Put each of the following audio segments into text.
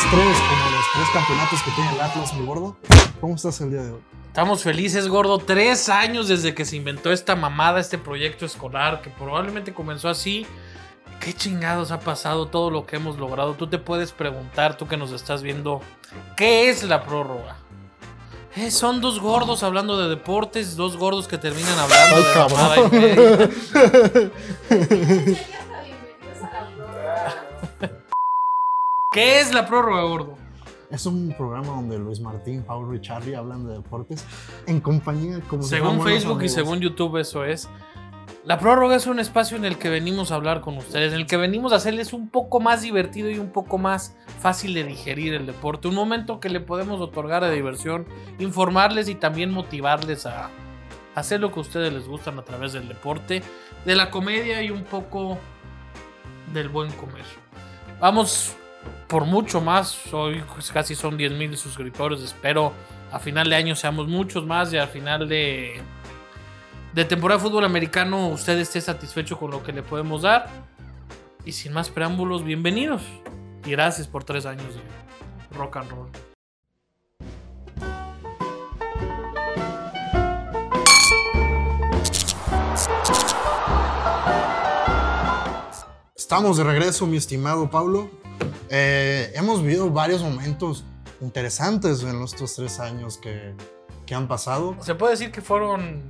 3-3 como los tres campeonatos que tiene el Atlas, mi gordo. ¿Cómo estás el día de hoy? Estamos felices, gordo. Tres años desde que se inventó esta mamada, este proyecto escolar, que probablemente comenzó así. ¿Qué chingados ha pasado todo lo que hemos logrado? Tú te puedes preguntar, tú que nos estás viendo, ¿qué es la prórroga? Eh, son dos gordos hablando de deportes, dos gordos que terminan hablando Ay, de cabrón. ¿Qué es la prórroga, gordo? Es un programa donde Luis Martín, Paul y Charlie hablan de deportes en compañía como Según Facebook y según YouTube eso es. La prórroga es un espacio en el que venimos a hablar con ustedes, en el que venimos a hacerles un poco más divertido y un poco más fácil de digerir el deporte. Un momento que le podemos otorgar de diversión, informarles y también motivarles a hacer lo que a ustedes les gustan a través del deporte, de la comedia y un poco del buen comer. Vamos por mucho más, hoy casi son 10 mil suscriptores, espero a final de año seamos muchos más y al final de, de temporada de fútbol americano usted esté satisfecho con lo que le podemos dar. Y sin más preámbulos, bienvenidos. Y gracias por tres años de rock and roll. Estamos de regreso, mi estimado Pablo. Eh, hemos vivido varios momentos interesantes en estos tres años que, que han pasado. ¿Se puede decir que fueron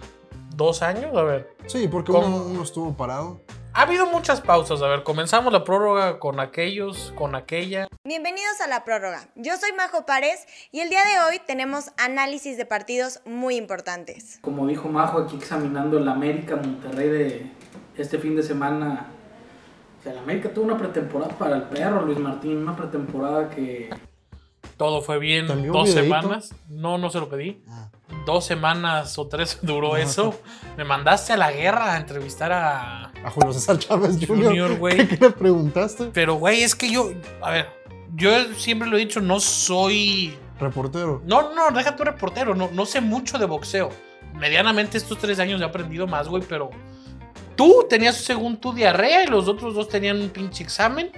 dos años? A ver. Sí, porque uno, uno estuvo parado. Ha habido muchas pausas. A ver, comenzamos la prórroga con aquellos, con aquella. Bienvenidos a la prórroga. Yo soy Majo Párez y el día de hoy tenemos análisis de partidos muy importantes. Como dijo Majo aquí examinando el América Monterrey de este fin de semana. O sea, el América tuvo una pretemporada para el perro, Luis Martín, una pretemporada que Todo fue bien. ¿Te envió un Dos semanas. No, no se lo pedí. Ah, Dos semanas o tres duró eso. Me mandaste a la guerra a entrevistar a. a Julio César Chávez Jr. Junior, güey. ¿Qué le preguntaste? Pero, güey, es que yo. A ver, yo siempre lo he dicho, no soy. Reportero. No, no, deja tu reportero. No, no sé mucho de boxeo. Medianamente estos tres años he aprendido más, güey, pero. Tú tenías, según tu diarrea, y los otros dos tenían un pinche examen.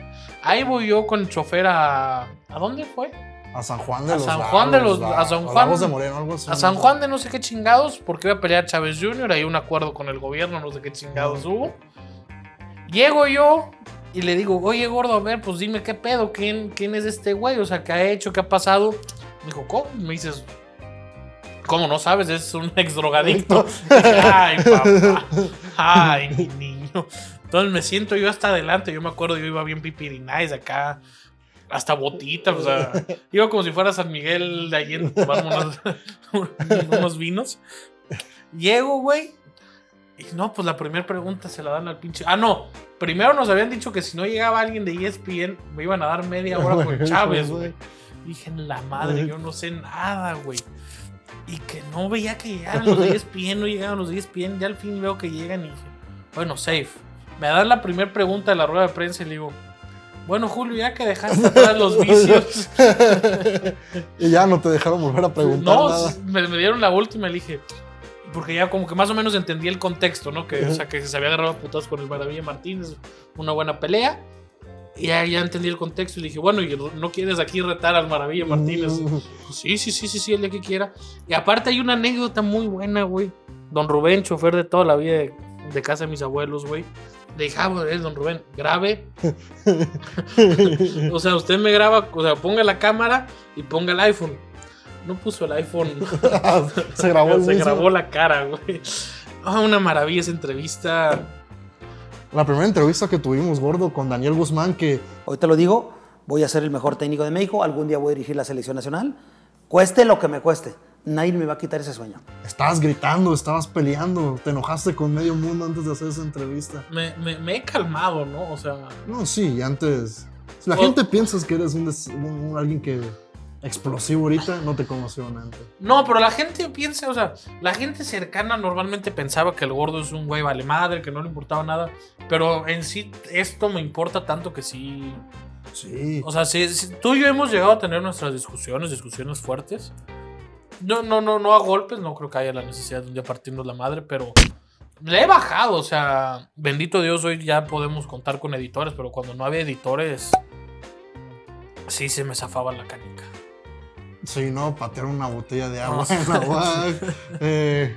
Ahí voy yo con el chofer a. ¿A dónde fue? A San Juan de A los San Juan de Lagos, los- la- a San Juan- de Moreno, algo así. A San Juan de no sé qué chingados, porque iba a pelear Chávez Jr., hay un acuerdo con el gobierno, no sé qué chingados hubo. Llego yo y le digo, oye gordo, a ver, pues dime qué pedo, quién, quién es este güey, o sea, qué ha hecho, qué ha pasado. Me dijo, ¿cómo? Me dices, ¿cómo no sabes? Es un ex drogadicto. Dije, Ay, papá, ay, mi niño. Entonces me siento yo hasta adelante, yo me acuerdo, yo iba bien pipirinais acá. Hasta botita, o sea, iba como si fuera San Miguel de allí tomar unos, unos vinos. Llego, güey. Y no, pues la primera pregunta se la dan al pinche. Ah, no. Primero nos habían dicho que si no llegaba alguien de ESPN, me iban a dar media hora con Chávez, güey. Dije, en la madre, yo no sé nada, güey. Y que no veía que llegaran los de E ESPN, no llegaban los de E ESPN. Ya al fin veo que llegan y dije, bueno, safe. Me dan la primera pregunta de la rueda de prensa y le digo, bueno, Julio, ya que dejaste atrás los vicios. y ya no te dejaron volver a preguntar No, nada. me, me dieron la última y le dije. Porque ya como que más o menos entendí el contexto, ¿no? Que, o sea, que se había agarrado a putados con el Maravilla Martínez, una buena pelea. Y ya, ya entendí el contexto y le dije, bueno, ¿y no quieres aquí retar al Maravilla Martínez? Mm. Pues sí, sí, sí, sí, sí, el día que quiera. Y aparte hay una anécdota muy buena, güey. Don Rubén, chofer de toda la vida de, de casa de mis abuelos, güey. Le dije, ah, bueno, es don Rubén, grabe. o sea, usted me graba, o sea, ponga la cámara y ponga el iPhone. No puso el iPhone. Se grabó Se mismo. grabó la cara, güey. Ah, una maravilla esa entrevista. La primera entrevista que tuvimos, gordo, con Daniel Guzmán, que Hoy te lo digo, voy a ser el mejor técnico de México, algún día voy a dirigir la selección nacional, cueste lo que me cueste, nadie me va a quitar ese sueño. estabas gritando, estabas peleando, te enojaste con medio mundo antes de hacer esa entrevista. Me, me- me he calmado, ¿no? O sea, No, sí, antes. La Oh. gente piensa que eres un, des- un- un- alguien que explosivo ahorita, no te conoció antes. no, pero la gente piensa, o sea, la gente cercana normalmente pensaba que el gordo es un güey vale madre, que no le importaba nada. Pero en sí, esto me importa tanto que sí. Sí. O sea, si, si tú y yo hemos llegado a tener nuestras discusiones, discusiones fuertes. No, no, no, no a golpes, no creo que haya la necesidad de un día partirnos la madre, pero le he bajado, o sea, bendito Dios, hoy ya podemos contar con editores, pero cuando no había editores, Sí, se me zafaba la canica. Sí, no, patear una botella de agua en la UAC. Eh,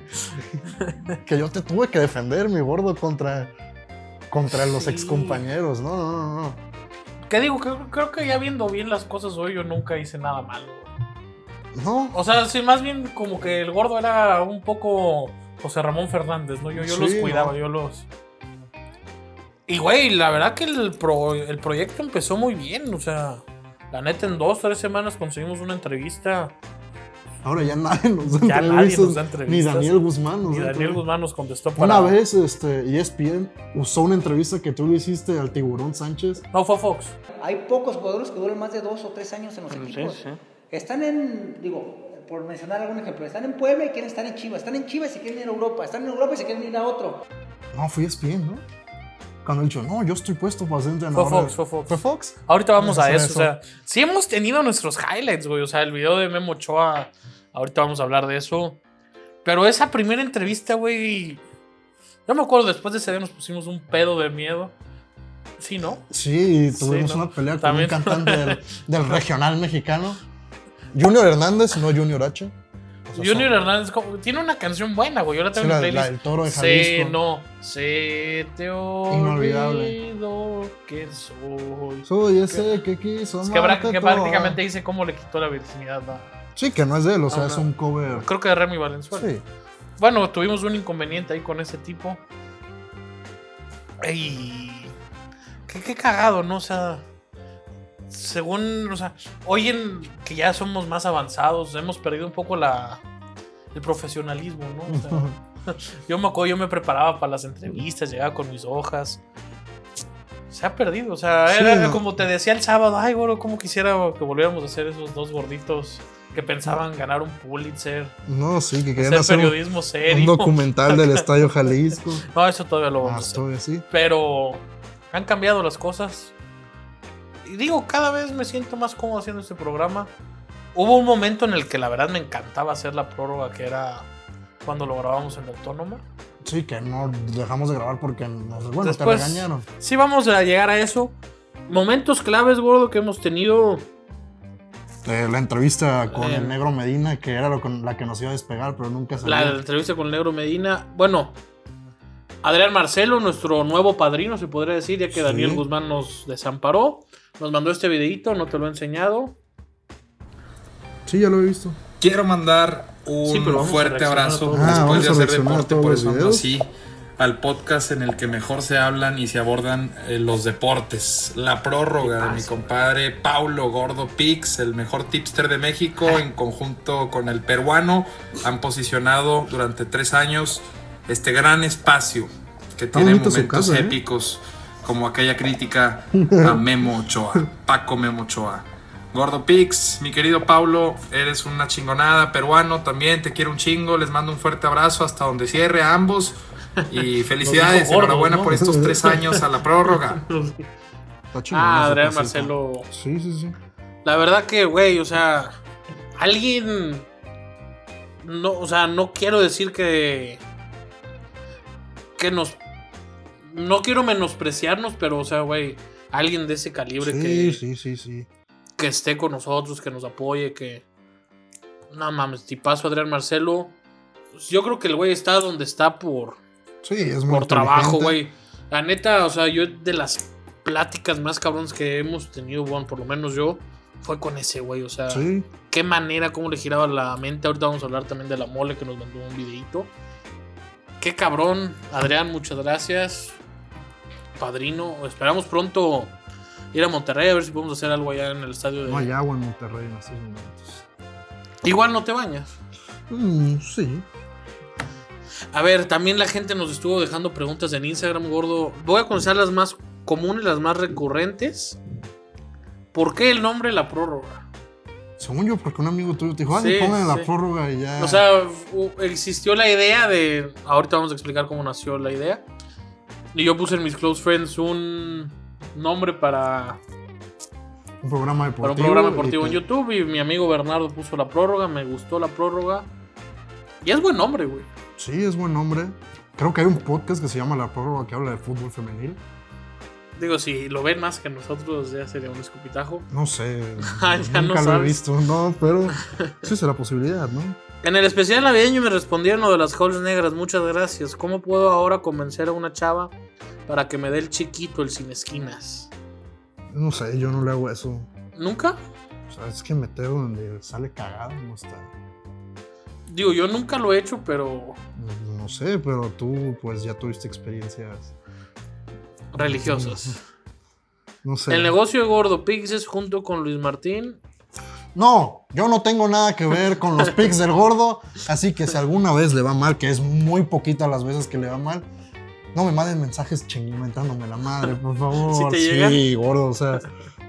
que yo te tuve que defender, mi gordo, contra, contra los excompañeros. No, no, no, no. ¿Qué digo? Creo, creo que ya viendo bien las cosas hoy, yo nunca hice nada malo. No, O sea, sí, más bien como que el gordo era un poco José Ramón Fernández, ¿no? Yo, yo los cuidaba, ¿no? yo los. Y güey, la verdad que el, pro- el proyecto empezó muy bien, o sea. La neta, en dos, tres semanas conseguimos una entrevista. ahora ya nadie nos da Ya nadie entrevistas, nos da Ni entrevistas. Daniel Guzmán nos da Daniel entrevistas. Guzmán nos contestó para. Una vez, este, ESPN usó una entrevista que tú le hiciste al Tiburón Sánchez. No, fue Fox. Hay pocos jugadores que duran más de dos o tres años en los equipos. sí. Están en, digo, por mencionar algún ejemplo, están en Puebla y quieren estar en Chivas. Están en Chivas y quieren ir a Europa. Están en Europa y se quieren ir a otro. No, fue ESPN, ¿no? Cuando él dijo, no, yo estoy puesto para ser entrenador. Fue Fox, fue Fox. ¿Fue Fox? Ahorita vamos a Eso, o sea, sí hemos tenido nuestros highlights, güey, o sea, el video de Memo Ochoa, ahorita vamos a hablar de eso, pero esa primera entrevista, güey, yo me acuerdo después de ese día nos pusimos un pedo de miedo, sí, ¿no? Sí, tuvimos Sí, ¿no? una pelea con un cantante del, del regional mexicano. Junior Hernández, no Junior H. Junior Hernández tiene una canción buena, güey, yo la tengo Sí, en la- mi la playlist. del Toro de Se, Jalisco. no, se te olvidó que soy. Soy ese que quiso. Es que, que prácticamente dice cómo le quitó la virginidad a- Sí, que no es de él, o sea, Ah, es un cover. Creo que de Remy Valenzuela. Sí. Bueno, tuvimos un inconveniente ahí con ese tipo. Y. Qué, qué cagado, ¿no? O sea. Según. O sea, hoy en que ya somos más avanzados, hemos perdido un poco la. El profesionalismo, ¿no? O sea, yo me acuerdo, yo me preparaba para las entrevistas, llegaba con mis hojas. Se ha perdido, o sea, Sí, era no. como te decía el sábado, ay, bueno, cómo quisiera que volviéramos a hacer esos dos gorditos que pensaban ganar un Pulitzer, No, sí, que querían hacer hacer un, periodismo serio. un documental del Estadio Jalisco. No, eso todavía lo Ah, vamos a hacer. estoy así. Pero han cambiado las cosas. Y digo, cada vez me siento más cómodo haciendo este programa. Hubo un momento en el que la verdad me encantaba hacer la prórroga, que era cuando lo grabamos en la Autónoma. Sí, que no dejamos de grabar porque nos, bueno, Después- te regañaron. Sí, vamos a llegar a eso. Momentos claves, gordo, que hemos tenido. Eh, la entrevista con Eh. el negro Medina, que era lo con la que nos iba a despegar, pero nunca salió. La entrevista con el Negro Medina. Bueno, Adrián Marcelo, nuestro nuevo padrino, se podría decir, ya que Sí. Daniel Guzmán nos desamparó. Nos mandó este videito, no te lo he enseñado. Sí, ya lo he visto. Quiero mandar un Sí, fuerte abrazo. Ah, después de hacer deporte, por eso ando así al podcast en el que mejor se hablan y se abordan eh, los deportes. La prórroga de mi compadre Paulo Gordo Pix, el mejor tipster de México, en conjunto con el peruano, han posicionado durante tres años este gran espacio que tiene momentos casa, ¿eh? Como aquella crítica a Memo Ochoa, Paco Memo Ochoa. Gordo Pix, mi querido Paulo, eres una chingonada, peruano también, te quiero un chingo, les mando un fuerte abrazo hasta donde cierre a ambos y felicidades, dijo gordos, enhorabuena ¿no? por estos tres años a la prórroga. Está chingón Ah, Adrián. Marcelo. Sí, sí, sí. La verdad que, güey, o sea, alguien. No, o sea, no quiero decir que. Que nos. No quiero menospreciarnos, pero, o sea, güey, alguien de ese calibre Sí, que, sí, sí, sí. que esté con nosotros, que nos apoye, que. No mames, tipazo Adrián Marcelo. Pues Yo creo que el güey está donde está por, Sí, es muy por trabajo, güey. La neta, o sea, yo de las pláticas más cabrones que hemos tenido, bueno, por lo menos yo, fue con ese güey. O sea, Sí. qué manera, cómo le giraba la mente. Ahorita vamos a hablar también de la mole que nos mandó un videito. Qué cabrón, Adrián, muchas gracias. Padrino, esperamos pronto ir a Monterrey a ver si podemos hacer algo allá en el estadio de. No hay agua en Monterrey en estos momentos. Igual no te bañas. Mm, sí. A ver, también la gente nos estuvo dejando preguntas en Instagram, gordo. Voy a comenzar las más comunes, las más recurrentes. ¿Por qué el nombre La Prórroga? Según yo, porque un amigo tuyo te dijo, ay, Sí, pongan la prórroga y ya. O sea, existió la idea de... Ahorita vamos a explicar cómo nació la idea. Y yo puse en mis close friends un nombre para, un programa para deportivo. un programa deportivo en YouTube. Y mi amigo Bernardo puso La Prórroga, me gustó La Prórroga. Y es buen nombre, güey. Sí, es buen nombre. Creo que hay un podcast que se llama La Prórroga que habla de fútbol femenil. Digo, si lo ven más que nosotros, ya sería un escupitajo. No sé. Ah, ya no nunca lo he visto, no, pero sí es la posibilidad, ¿no? En el especial navideño me respondieron lo de las halls negras. Muchas gracias. ¿Cómo puedo ahora convencer a una chava para que me dé el chiquito, el sin esquinas? No sé, yo no le hago eso. ¿Nunca? O sea, es que meter donde sale cagado no está. Digo, yo nunca lo he hecho, pero No sé, pero tú pues ya tuviste experiencias. religiosas. No sé. El negocio de Gordo Pixes junto con Luis Martín. No, yo no tengo nada que ver con los pics del gordo. Así que si alguna vez le va mal, que es muy poquita las veces que le va mal, no me manden mensajes chingimentándome la madre, por favor. ¿Sí te llega? Sí, gordo, o sea,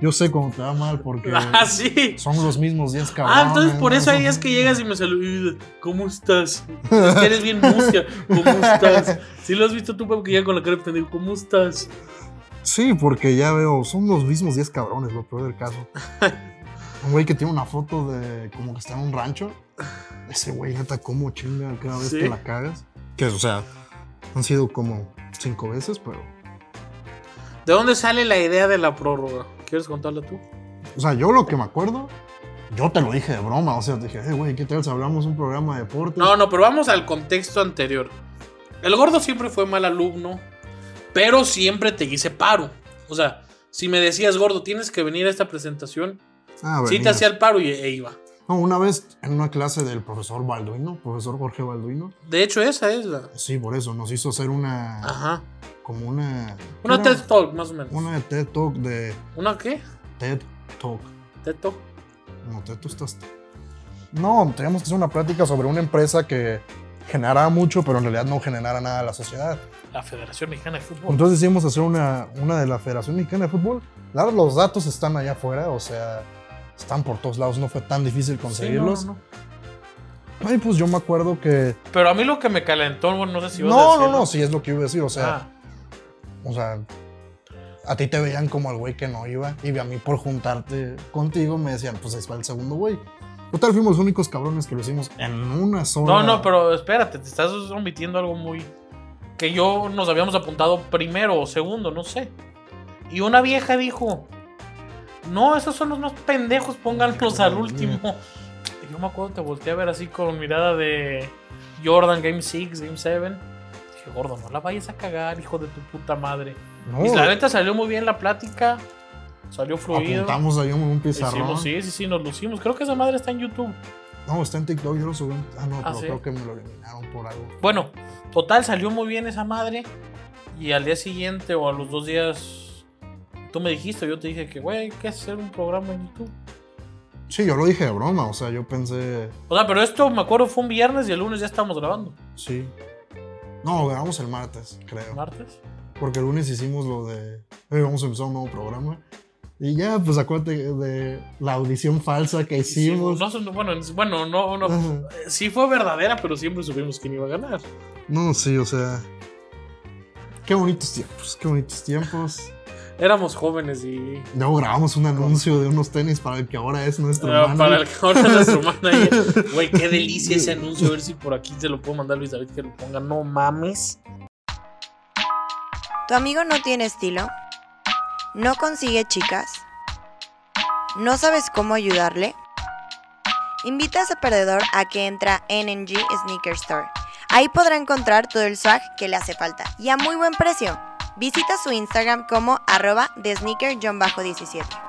yo sé cómo te va mal porque Ah, sí. son los mismos 10 cabrones. Ah, entonces por eso hay días que llegas y me saludas. ¿Cómo estás? Es que eres bien mustia. ¿Cómo estás? Si lo has visto tú, Pep, que llega con la cara de pendejo. ¿Cómo estás? Sí, porque ya veo, son los mismos 10 cabrones, lo peor del caso. Un güey que tiene una foto de como que está en un rancho. Ese güey, neta, cómo chinga cada vez ¿Sí? que la cagas. Que, o sea, han sido como cinco veces, pero. ¿De dónde sale la idea de la prórroga? ¿Quieres contarla tú? O sea, yo lo que me acuerdo, yo te lo dije de broma. O sea, te dije, hey, güey, ¿qué tal si hablamos un programa de deportes? No, no, pero vamos al contexto anterior. El gordo siempre fue mal alumno, pero siempre te hice paro. O sea, si me decías, gordo, tienes que venir a esta presentación, Ah, sí te hacía el paro y e iba. No, una vez en una clase del profesor Balduino, profesor Jorge Balduino. De hecho, esa es la. Sí, por eso, nos hizo hacer una. Ajá. Como una. Una TED Talk, más o menos. Una de TED Talk de. ¿Una qué? TED Talk. TED Talk. No, te tú estás. No, teníamos que hacer una plática sobre una empresa que generara mucho, pero en realidad no generara nada a la sociedad. La Federación Mexicana de Fútbol. Entonces decidimos hacer una, una de la Federación Mexicana de Fútbol. Claro, los datos están allá afuera, o sea, están por todos lados, no fue tan difícil Sí, conseguirlos. no, no, no. Ay, pues yo me acuerdo que. Pero a mí lo que me calentó, bueno, no sé si ibas a No, no, decirlo. no, sí es lo que iba a decir, o sea, Ah, o sea, a ti te veían como el güey que no iba, y a mí por juntarte contigo me decían, pues ahí va el segundo güey. Total, fuimos los únicos cabrones que lo hicimos en una sola. No, no, pero espérate, te estás omitiendo algo muy. Que yo nos habíamos apuntado primero o segundo, no sé. Y una vieja dijo: No, esos son los más pendejos, pónganlos al último. Y yo me acuerdo, te volteé a ver así con mirada de Jordan, Game 6, Game 7. Dije, gordo, no la vayas a cagar, hijo de tu puta madre. No, Y la neta salió muy bien la plática, salió fluido. apuntamos ahí un pizarrón. Hicimos, sí, sí, sí, nos lucimos. Creo que esa madre está en YouTube. No, está en TikTok, yo lo subí. Ah, no, Ah, pero ¿sí? creo que me lo eliminaron por algo. Bueno, total, salió muy bien esa madre. Y al día siguiente o a los dos días, tú me dijiste, yo te dije que, güey, hay que hacer un programa en YouTube. Sí, yo lo dije de broma, o sea, yo pensé, O sea, pero esto me acuerdo fue un viernes y el lunes ya estábamos grabando. sí. No, grabamos el martes, creo. ¿Martes? Porque el lunes hicimos lo de, "Hey, vamos a empezar un nuevo programa. Y ya, pues acuérdate de la audición falsa que hicimos. No, bueno, bueno, no, no. Ajá. Sí fue verdadera, pero siempre supimos quién iba a ganar. No, sí, o sea. Qué bonitos tiempos, qué bonitos tiempos. Éramos jóvenes y. Luego grabamos un anuncio de unos tenis para el que ahora es nuestro Ah, manager. para el que ahora es nuestro manager. Güey, qué delicia ese anuncio. A ver si por aquí se lo puedo mandar a Luis David que lo ponga. No mames. ¿Tu amigo no tiene estilo? ¿No consigue chicas? ¿No sabes cómo ayudarle? Invita a ese perdedor a que entra a NNG Sneaker Store. Ahí podrá encontrar todo el swag que le hace falta y a muy buen precio. Visita su Instagram como arroba de sneaker-17.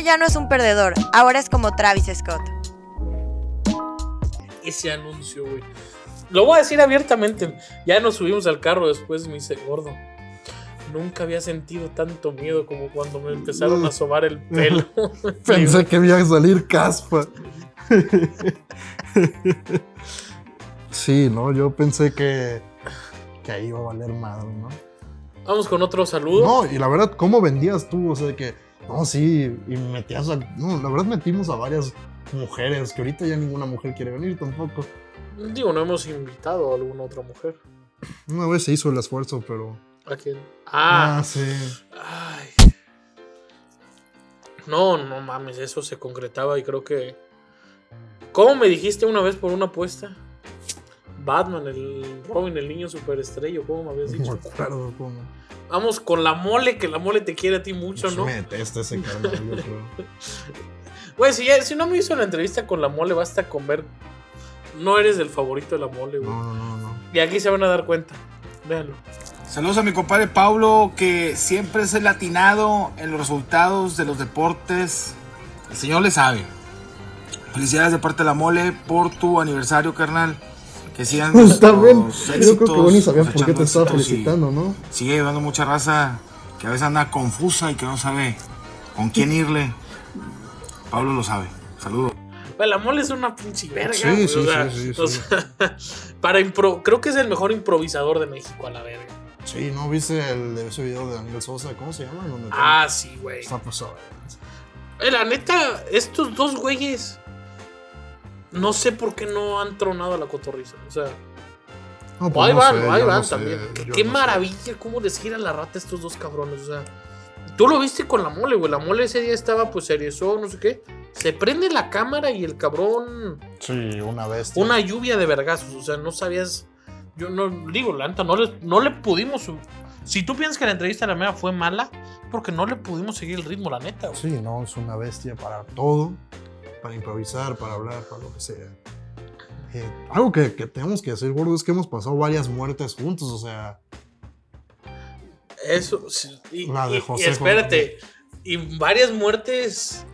Ya no es un perdedor, ahora es como Travis Scott. Ese anuncio, güey. Lo voy a decir abiertamente. Ya nos subimos al carro después me dice, gordo. Nunca había sentido tanto miedo como cuando me empezaron a sobar el pelo. Pensé que iba a salir caspa. Sí, no, yo pensé que, que ahí iba a valer madre, ¿no? Vamos con otro saludo. No, y la verdad, ¿cómo vendías tú? O sea, que, no, sí, y metías a. No, la verdad, metimos a varias mujeres, que ahorita ya ninguna mujer quiere venir tampoco. Digo, no hemos invitado a alguna otra mujer. Una vez se hizo el esfuerzo, pero. ¿A quién? Ah, Ah, sí. ay. No, no mames, eso se concretaba y creo que. ¿Cómo me dijiste una vez por una apuesta? Batman, el Robin, el niño superestrella, ¿cómo me habías No me dicho? acuerdo cómo. Vamos con la mole, que la mole te quiere a ti mucho, ¿no? Me detesta ese carnal, yo creo. Güey, si, ya- si no me hizo la entrevista con la mole, basta con ver. No eres el favorito de la mole, güey. No, no, no, no. Y aquí se van a dar cuenta. Véanlo. Saludos a mi compadre Paulo, que siempre es el latinado en los resultados de los deportes. El señor le sabe. Felicidades de parte de la mole por tu aniversario, carnal. Que sigan los, También, los yo creo que ni sabías por qué te estaba felicitando, ¿no? Sigue ayudando mucha raza que a veces anda confusa y que no sabe con quién irle. Pablo lo sabe. Saludos. La mole es una pinche verga. Sí, güey, sí, o sea, sí, sí, o sí. sea, para impro creo que es el mejor improvisador de México a la verga. Sí, ¿no viste el de ese video de Daniel Sosa? ¿Cómo se llama? Ah, sí, güey. Está pasado. Eh, La neta, estos dos güeyes. No sé por qué no han tronado a la cotorriza. O sea, No, o pues ahí no van, sé, ahí no van sé, también. Qué no sé. maravilla cómo les gira la rata a estos dos cabrones. O sea, tú lo viste con la mole, güey. La mole ese día estaba, pues, seriezón, no sé qué. Se prende la cámara y el cabrón. Sí, una bestia. Una lluvia de vergazos. O sea, no sabías. Yo no digo, la neta, no le, no le pudimos. Si tú piensas que la entrevista de la mea fue mala, porque no le pudimos seguir el ritmo, la neta, güey. Sí, no, es una bestia para todo. Para improvisar, para hablar, para lo que sea. Eh, algo que, que tenemos que decir, gordo, es que hemos pasado varias muertes juntos, o sea. Eso, y, La de y- y José espérate, y varias muertes,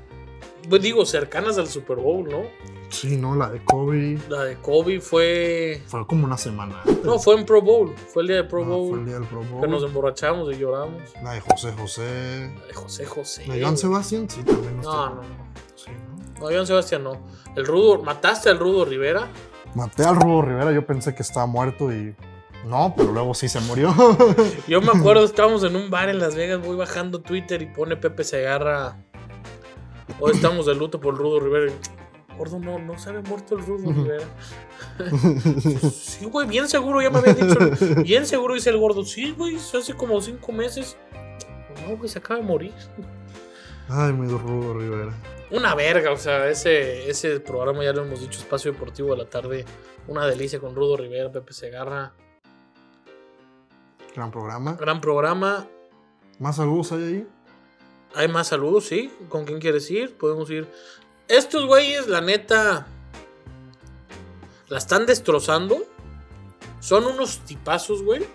pues digo, cercanas al Super Bowl, ¿no? Sí, no, la de Kobe La de Kobe fue. fue como una semana antes. No, fue en Pro Bowl. Fue el día de Pro Ah, Bowl. fue el día del Pro Bowl. Que nos emborrachamos y lloramos. La de José José. La de José José. La de güey. Sebastián, sí, también. No, no, no. Sí, ¿no? No, Joan Sebastián no. El Rudo, mataste al Rudo Rivera. Maté al Rubo Rivera, yo pensé que estaba muerto y. No, pero luego sí se murió. Yo me acuerdo, estábamos en un bar en Las Vegas, voy bajando Twitter y pone Pepe Segarra. Hoy estamos de luto por el Rudo Rivera. Gordo, no, no se había muerto el Rudo Rivera. sí, güey, bien seguro, ya me había dicho. Bien seguro, dice el gordo. Sí, güey, hace como cinco meses. No, güey, se acaba de morir. Ay, mi Rubo Rivera. Una verga, o sea, ese, ese programa ya lo hemos dicho, Espacio Deportivo de la Tarde. Una delicia con Rudo Rivera, Pepe Segarra. Gran programa. Gran programa. ¿Más saludos hay ahí? Hay más saludos, sí. ¿Con quién quieres ir? Podemos ir. Estos güeyes, la neta, la están destrozando. Son unos tipazos, güey.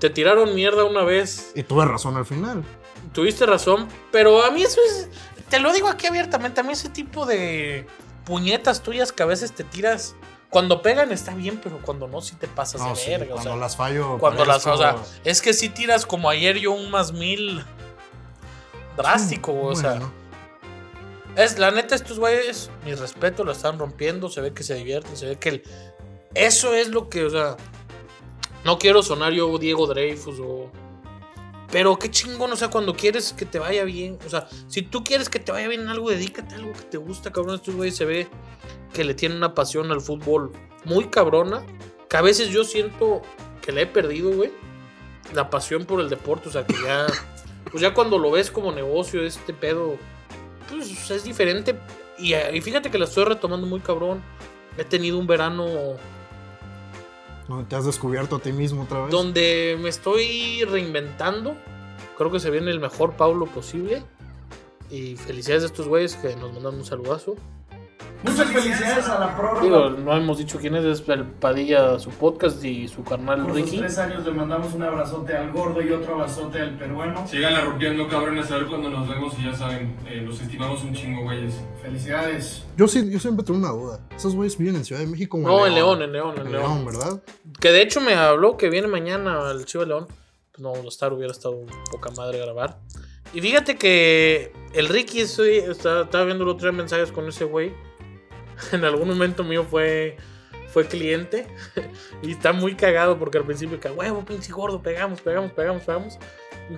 Te tiraron mierda una vez. Y tuve razón al final. Tuviste razón. Pero a mí eso es. Te lo digo aquí abiertamente. A mí ese tipo de puñetas tuyas que a veces te tiras. Cuando pegan está bien, pero cuando no, sí te pasas No, de sí, verga. o cuando sea, las fallo. cuando las. O sea, es que si tiras como ayer yo un más mil. Drástico, güey, o sea. Es, la neta, estos güeyes, mi respeto, lo están rompiendo. Se ve que se divierten, se ve que el- eso es lo que, o sea, no quiero sonar yo Diego Dreyfus o. Pero qué chingón, o sea, cuando quieres que te vaya bien, o sea, si tú quieres que te vaya bien en algo, dedícate a algo que te gusta, cabrón. Estos güeyes se ve que le tienen una pasión al fútbol muy cabrona, que a veces yo siento que le he perdido, güey, la pasión por el deporte, o sea, que ya, pues ya cuando lo ves como negocio, este pedo, pues es diferente. Y, y fíjate que la estoy retomando muy cabrón. He tenido un verano ¿no te has descubierto a ti mismo otra vez? donde me estoy reinventando. Creo que se viene el mejor Paulo posible. Y felicidades a estos güeyes que nos mandan un saludazo. Muchas felicidades a la prórroga. Digo, no hemos dicho quién es, es el Padilla, su podcast y su carnal Por Ricky. tres años le mandamos un abrazote al gordo y otro abrazote al peruano. Síganla rompiendo, cabrones, a ver cuando nos vemos y ya saben, eh, los estimamos un chingo, güeyes. Felicidades. Yo, sí, yo siempre tengo una duda. ¿Esos güeyes viven en Ciudad de México o No, en León, en León, en En León. León, ¿verdad? Que de hecho me habló que viene mañana al Chivo León. no estar, hubiera estado poca madre grabar. Y fíjate que el Ricky, estoy, estaba, estaba viendo los tres mensajes con ese güey. En algún momento mío fue, fue cliente. y está muy cagado porque al principio que huevo, pinche gordo, pegamos, pegamos, pegamos, pegamos.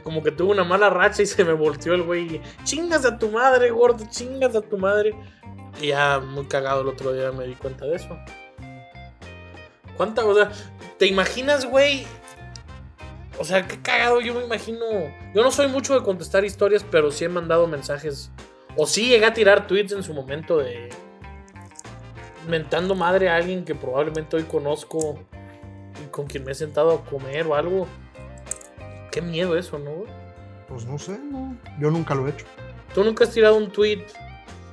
Como que tuvo una mala racha y se me volteó el güey. Chingas a tu madre, gordo, chingas a tu madre. Y ya muy cagado el otro día me di cuenta de eso. ¿Cuánta, o sea, te imaginas, güey? O sea, qué cagado, yo me imagino. Yo no soy mucho de contestar historias, pero sí he mandado mensajes. O sí llegué a tirar tweets en su momento de. Mentando madre a alguien que probablemente hoy conozco y con quien me he sentado a comer o algo. Qué miedo eso, ¿no? Pues no sé, no. Yo nunca lo he hecho. Tú nunca has tirado un tweet.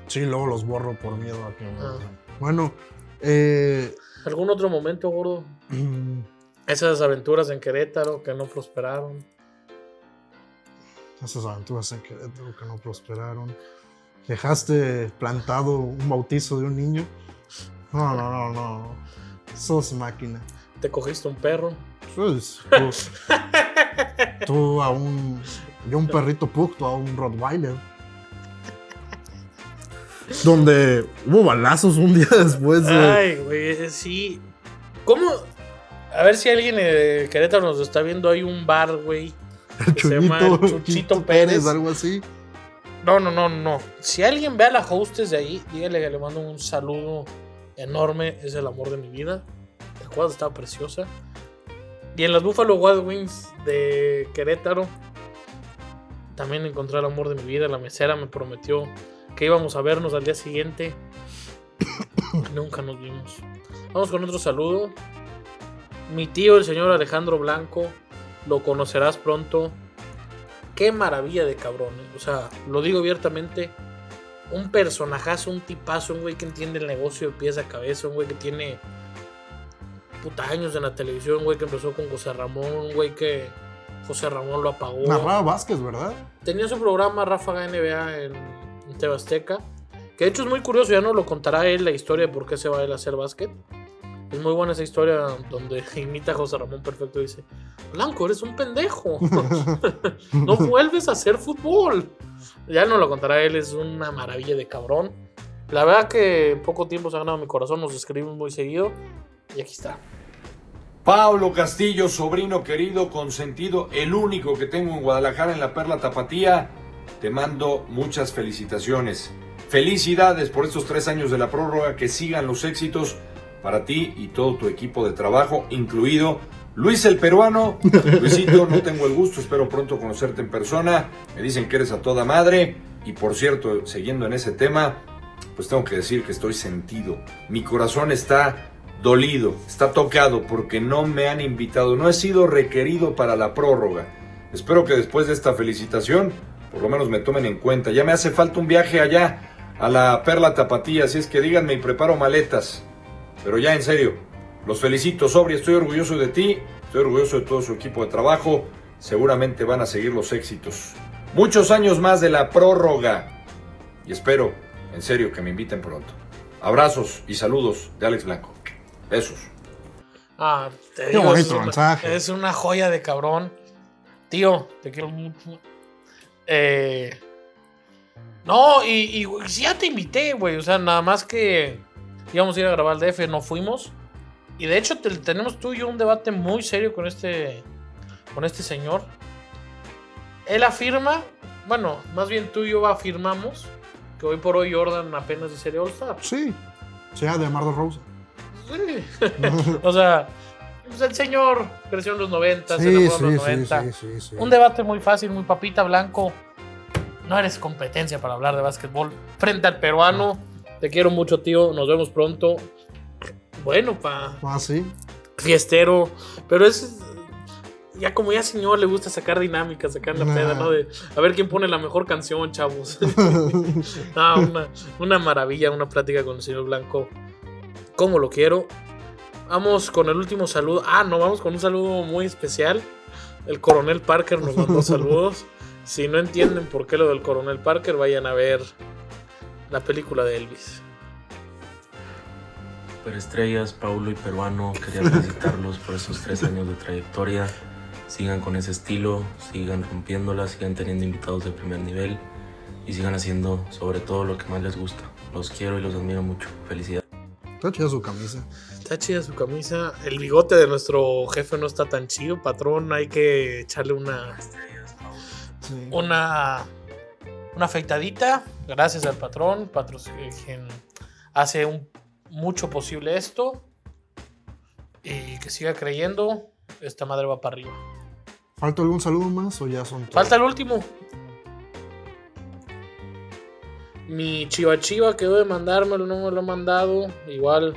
Sí, luego los borro por miedo a que me Ah. Bueno, eh, ¿Algún otro momento, gordo? Esas aventuras en Querétaro que no prosperaron. esas aventuras en Querétaro que no prosperaron. Dejaste plantado un bautizo de un niño. No, no, no, no. Sos máquina. Te cogiste un perro. Pues, tú, tú a un. Yo un perrito pug, tú a un Rottweiler. Donde hubo balazos un día después de. Ay, güey, sí. ¿Cómo? A ver si alguien de Querétaro nos está viendo. Hay un bar, güey. que se llama Chuchito Chuyito Pérez. algo así. No, no, no, no. Si alguien ve a la hostess de ahí, dígale que le mando un saludo enorme. Es el amor de mi vida. La cuadra estaba preciosa. Y en las Buffalo Wild Wings de Querétaro, también encontré el amor de mi vida. La mesera me prometió que íbamos a vernos al día siguiente. Nunca nos vimos. Vamos con otro saludo. Mi tío, el señor Alejandro Blanco, lo conocerás pronto. Qué maravilla de cabrón. O sea, lo digo abiertamente. Un personajazo, un tipazo, un güey que entiende el negocio de pies a cabeza, un güey que tiene puta años en la televisión, un güey que empezó con José Ramón, un güey que José Ramón lo apagó. Narraba Vázquez, ¿verdad? Tenía su programa Ráfaga NBA en, en TV Azteca. Que de hecho es muy curioso, ya no lo contará él la historia de por qué se va a él a hacer básquet. Es muy buena esa historia donde imita a José Ramón perfecto y dice, Blanco, eres un pendejo. no vuelves a hacer fútbol. Ya no lo contará él, es una maravilla de cabrón. La verdad que en poco tiempo se ha ganado mi corazón, nos escribimos muy seguido. Y aquí está. Pablo Castillo, sobrino querido, consentido, el único que tengo en Guadalajara en la Perla Tapatía, te mando muchas felicitaciones. Felicidades por estos tres años de la prórroga, que sigan los éxitos para ti y todo tu equipo de trabajo, incluido Luis el peruano. Luisito, no tengo el gusto, espero pronto conocerte en persona. Me dicen que eres a toda madre. Y por cierto, siguiendo en ese tema, pues tengo que decir que estoy sentido. Mi corazón está dolido, está tocado porque no me han invitado, no he sido requerido para la prórroga. Espero que después de esta felicitación, por lo menos me tomen en cuenta. Ya me hace falta un viaje allá a la Perla Tapatía, así es que díganme y preparo maletas. Pero ya en serio, los felicito, Sobri, estoy orgulloso de ti, estoy orgulloso de todo su equipo de trabajo. Seguramente van a seguir los éxitos. Muchos años más de la prórroga. Y espero, en serio, que me inviten pronto. Abrazos y saludos de Alex Blanco. Besos. Ah, te Qué digo, bonito es, una, mensaje. es una joya de cabrón. Tío, te quiero mucho. Eh, no, y, ya te invité, güey. O sea, nada más que íbamos a ir a grabar al DF, no fuimos. Y de hecho te- tenemos tú y yo un debate muy serio con este, con este señor. Él afirma, bueno, más bien tú y yo afirmamos que hoy por hoy Jordan apenas es serie All-Star. Sí. Sea de Mardo Rosa. Sí. o sea, pues el señor creció en los 90, se Sí, enamoró en sí, los sí, 90. sí, sí, sí. Un debate muy fácil, muy papita blanco. No eres competencia para hablar de básquetbol. Frente al peruano. Te quiero mucho, tío. Nos vemos pronto. Bueno, pa. Ah, sí. Fiestero. Pero es. Ya como ya señor le gusta sacar dinámica, sacar la Nah. peda, ¿no? De a ver quién pone la mejor canción, chavos. Ah, una, una maravilla, una plática con el señor Blanco. Como lo quiero. Vamos con el último saludo. Ah, no, vamos con un saludo muy especial. El coronel Parker nos mandó saludos. Si no entienden por qué lo del coronel Parker, vayan a ver la película de Elvis. Superestrellas, Paulo y Peruano, quería felicitarlos por esos tres años de trayectoria. sigan con ese estilo, sigan rompiéndola, sigan teniendo invitados de primer nivel y sigan haciendo sobre todo lo que más les gusta. Los quiero y los admiro mucho. Felicidades. Está chida su camisa. Está chida su camisa. El bigote de nuestro jefe no está tan chido, patrón. Hay que echarle una. Una. Una afeitadita. Gracias al patrón. Patrón quien hace un- mucho posible esto. Y que siga creyendo. Esta madre va para arriba. ¿Falta algún saludo más o ya son todos? Falta el último. Mi chiva chiva quedó de mandármelo, no me lo ha mandado. Igual.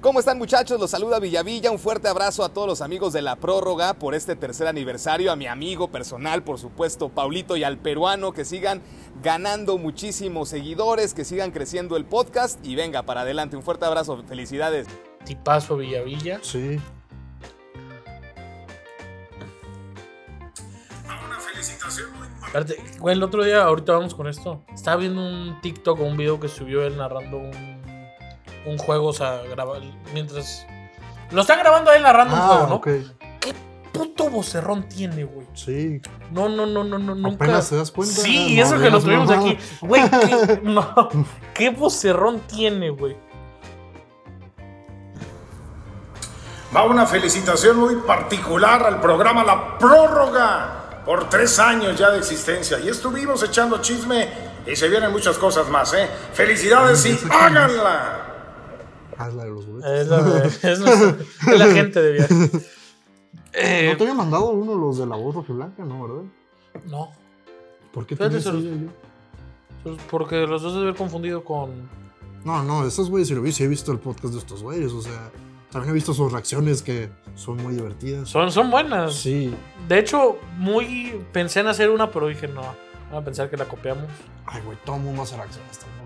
¿Cómo están muchachos? Los saluda Villavilla. Un fuerte abrazo a todos los amigos de la prórroga por este tercer aniversario. A mi amigo personal, por supuesto, Paulito y al peruano que sigan ganando muchísimos seguidores, que sigan creciendo el podcast y venga para adelante. Un fuerte abrazo. Felicidades. Tipazo Villavilla. Sí. Espérate, güey, el otro día, ahorita vamos con esto. Estaba viendo un TikTok o un video que subió él narrando un, un juego, o sea, graba- mientras. Lo están grabando él narrando un Ah, juego, ¿no? ok. Puto vocerrón tiene, güey. Sí. No, no, no, no, no, nunca. Apenas te das cuenta. Sí, No eso que lo tuvimos aquí. Güey, qué, no, qué vocerrón tiene, güey. Va una felicitación muy particular al programa La Prórroga por tres años ya de existencia. Y estuvimos echando chisme y se vienen muchas cosas más, ¿eh? Felicidades y háganla. Ah, es la de los boletos. Es la, de- es es la gente de viaje. Eh, ¿No te había mandado uno los de la voz roja y blanca? No, ¿verdad? No. ¿Por qué Fíjate, se los- yo? Porque los dos se haber confundido con. No, no, esos güeyes sí lo vi, sí he visto el podcast de estos güeyes, o sea, también he visto sus reacciones que son muy divertidas. Son, son buenas. Sí. De hecho, muy. Pensé en hacer una, pero dije, no. Van a pensar que la copiamos. Ay, güey, todo el mundo hace reacciones tampoco.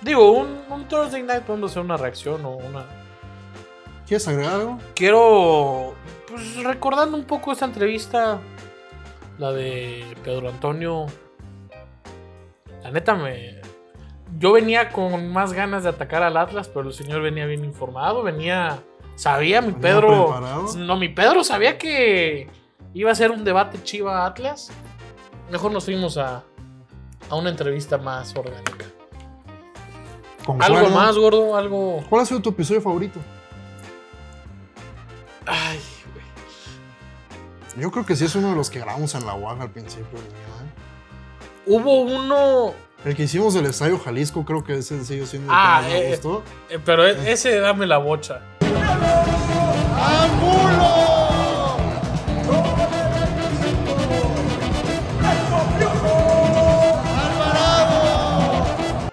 Digo, un, un Thursday night podemos hacer una reacción o una. ¿Quieres agregar algo? Quiero. Pues recordando un poco esta entrevista. La de Pedro Antonio. La neta me. Yo venía con más ganas de atacar al Atlas, pero el señor venía bien informado. Venía. Sabía mi Pedro. preparado. No, mi Pedro sabía que iba a ser un debate Chiva Atlas. Mejor nos fuimos a, a una entrevista más orgánica. Algo más, gordo, algo. ¿Cuál ha sido tu episodio favorito? Ay, Yo creo que sí es uno de los que grabamos en la UAG al principio. ¿eh? Hubo uno. El que hicimos del Estadio Jalisco, creo que ese sigue siendo el Ah, que más me eh, gustó. eh, pero e- ese dame la bocha.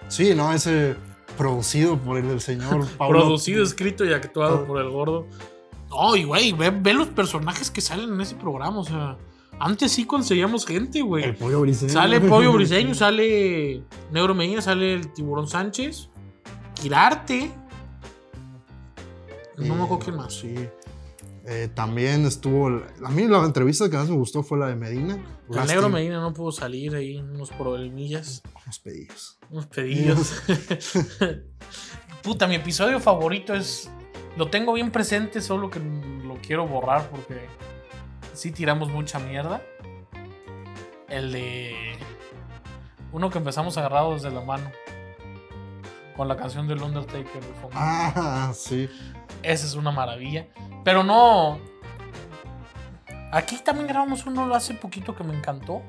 Sí, no, ese producido por el, el señor Pablo. Producido, escrito y actuado por el gordo. No, y güey, ve, ve los personajes que salen en ese programa. O sea, antes sí conseguíamos gente, güey. El pollo briseño. Sale Pollo Briseño, sale Negro Medina, sale el Tiburón Sánchez, Quirarte. No me acuerdo quién más. Sí. Eh, también estuvo. A mí la entrevista que más me gustó fue la de Medina. El Lástima. Negro Medina no pudo salir ahí, unos problemillas. Unos pedillos. Unos pedillos. Puta, mi episodio favorito es. Lo tengo bien presente, solo que lo quiero borrar porque sí tiramos mucha mierda. El de. Uno que empezamos agarrados de la mano. Con la canción del Undertaker de fondo. Ah, sí. Esa es una maravilla. Pero no. Aquí también grabamos uno hace poquito que me encantó.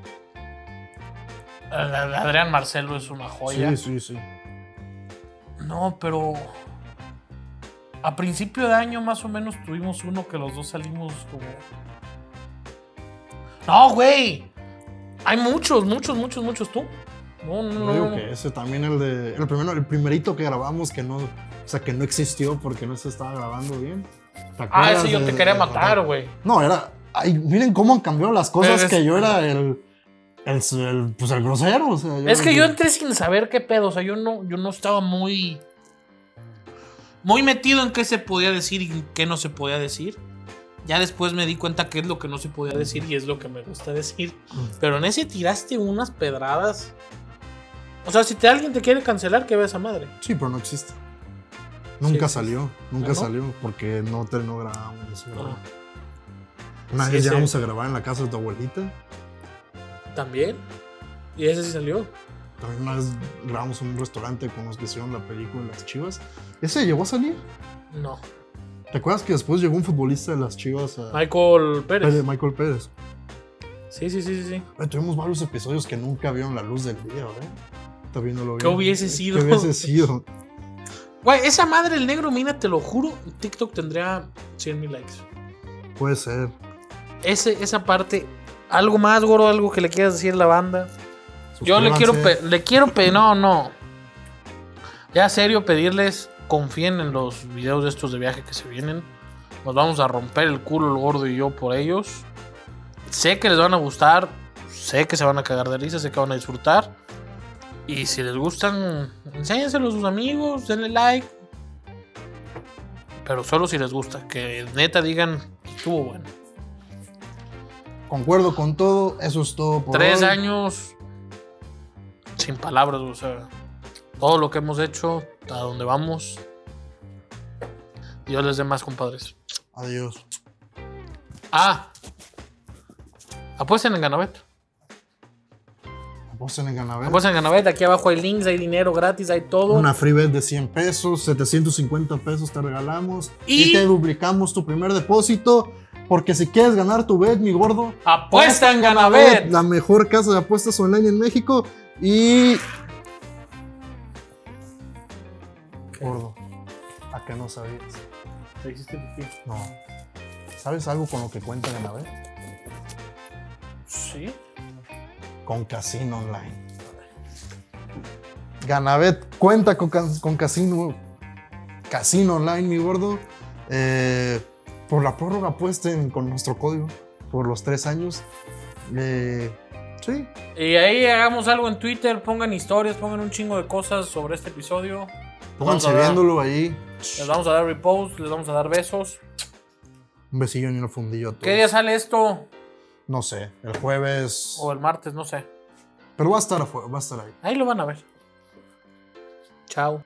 Adrián Marcelo es una joya. Sí, sí, sí. No, pero. A principio de año, más o menos, tuvimos uno que los dos salimos como. No, güey. Hay muchos, muchos, muchos, muchos. ¿Tú? No, no, Yo no. digo no. que ese también el de. El primero, el primerito que grabamos que no. O sea, que no existió porque no se estaba grabando bien. ¿Te Ah, ese yo te quería matar, güey. No, era. Ay, miren cómo han cambiado las cosas Pero es- que yo era el. El, el- pues el grosero. O sea, Es que yo entré sin saber qué pedo. O sea, yo no, yo no estaba muy. Muy metido en qué se podía decir y qué no se podía decir. Ya después me di cuenta qué es lo que no se podía decir y es lo que me gusta decir. Pero en ese tiraste unas pedradas. O sea, si te, alguien te quiere cancelar, que ve esa madre. Sí, pero no existe. Nunca Sí, salió, nunca ¿Ah, no? salió porque no, te, no grabamos. eso. Ah. Una vez llegamos a grabar en la casa de tu abuelita. También. Y ese sí salió. También una vez grabamos en un restaurante con los que hicieron la película de las chivas. ¿Ese llegó a salir? No. ¿Te acuerdas que después llegó un futbolista de las chivas? A... Michael Pérez. Michael Pérez. Sí, sí, sí, sí. sí. Ay, tuvimos varios episodios que nunca vieron la luz del día, ¿eh? Está viéndolo ¿Qué bien. hubiese sido? ¿Qué hubiese sido? Güey, esa madre, el negro mina, te lo juro, TikTok tendría 100 mil likes. Puede ser. Ese, esa parte, algo más, gordo, algo que le quieras decir a la banda. Yo le quiero, le quiero pedir, no, no. Ya serio, pedirles, confíen en los videos de estos de viaje que se vienen. Nos vamos a romper el culo el gordo y yo por ellos. Sé que les van a gustar, sé que se van a cagar de risa, sé que van a disfrutar. Y si les gustan, enséñenselo a sus amigos, denle like. Pero solo si les gusta, que neta digan, estuvo bueno. Concuerdo con todo, eso es todo por Tres hoy. años sin palabras, o sea, todo lo que hemos hecho, a donde vamos. Dios les dé más, compadres. Adiós. Ah, apuesten en Ganabet. Apuesten en Ganabet. Apuesten en Ganabet, aquí abajo hay links, hay dinero gratis, hay todo. Una free bet de 100 pesos, 750 pesos te regalamos. Y- Y, te duplicamos tu primer depósito. Porque si quieres ganar tu bet, mi gordo, Apuesta en Ganabet. la mejor casa de apuestas online en México. Y. Gordo, ¿a qué no sabías? ¿Te hiciste pipí? No. ¿Sabes algo con lo que cuenta Ganabet? Sí. Con Casino Online. Ganabet cuenta con, ca- con Casino, Casino Online, mi gordo. Eh, por la prórroga apuesten con nuestro código por los tres años. Eh, sí, Y ahí hagamos algo en Twitter, pongan historias, pongan un chingo de cosas sobre este episodio. Pónganse viéndolo ahí. Les vamos a dar repost, les vamos a dar besos. Un besillo en el fundillo a todos. ¿Qué día sale esto? No sé, el jueves. O el martes, no sé. Pero va a estar va a estar ahí. Ahí lo van a ver. Chao.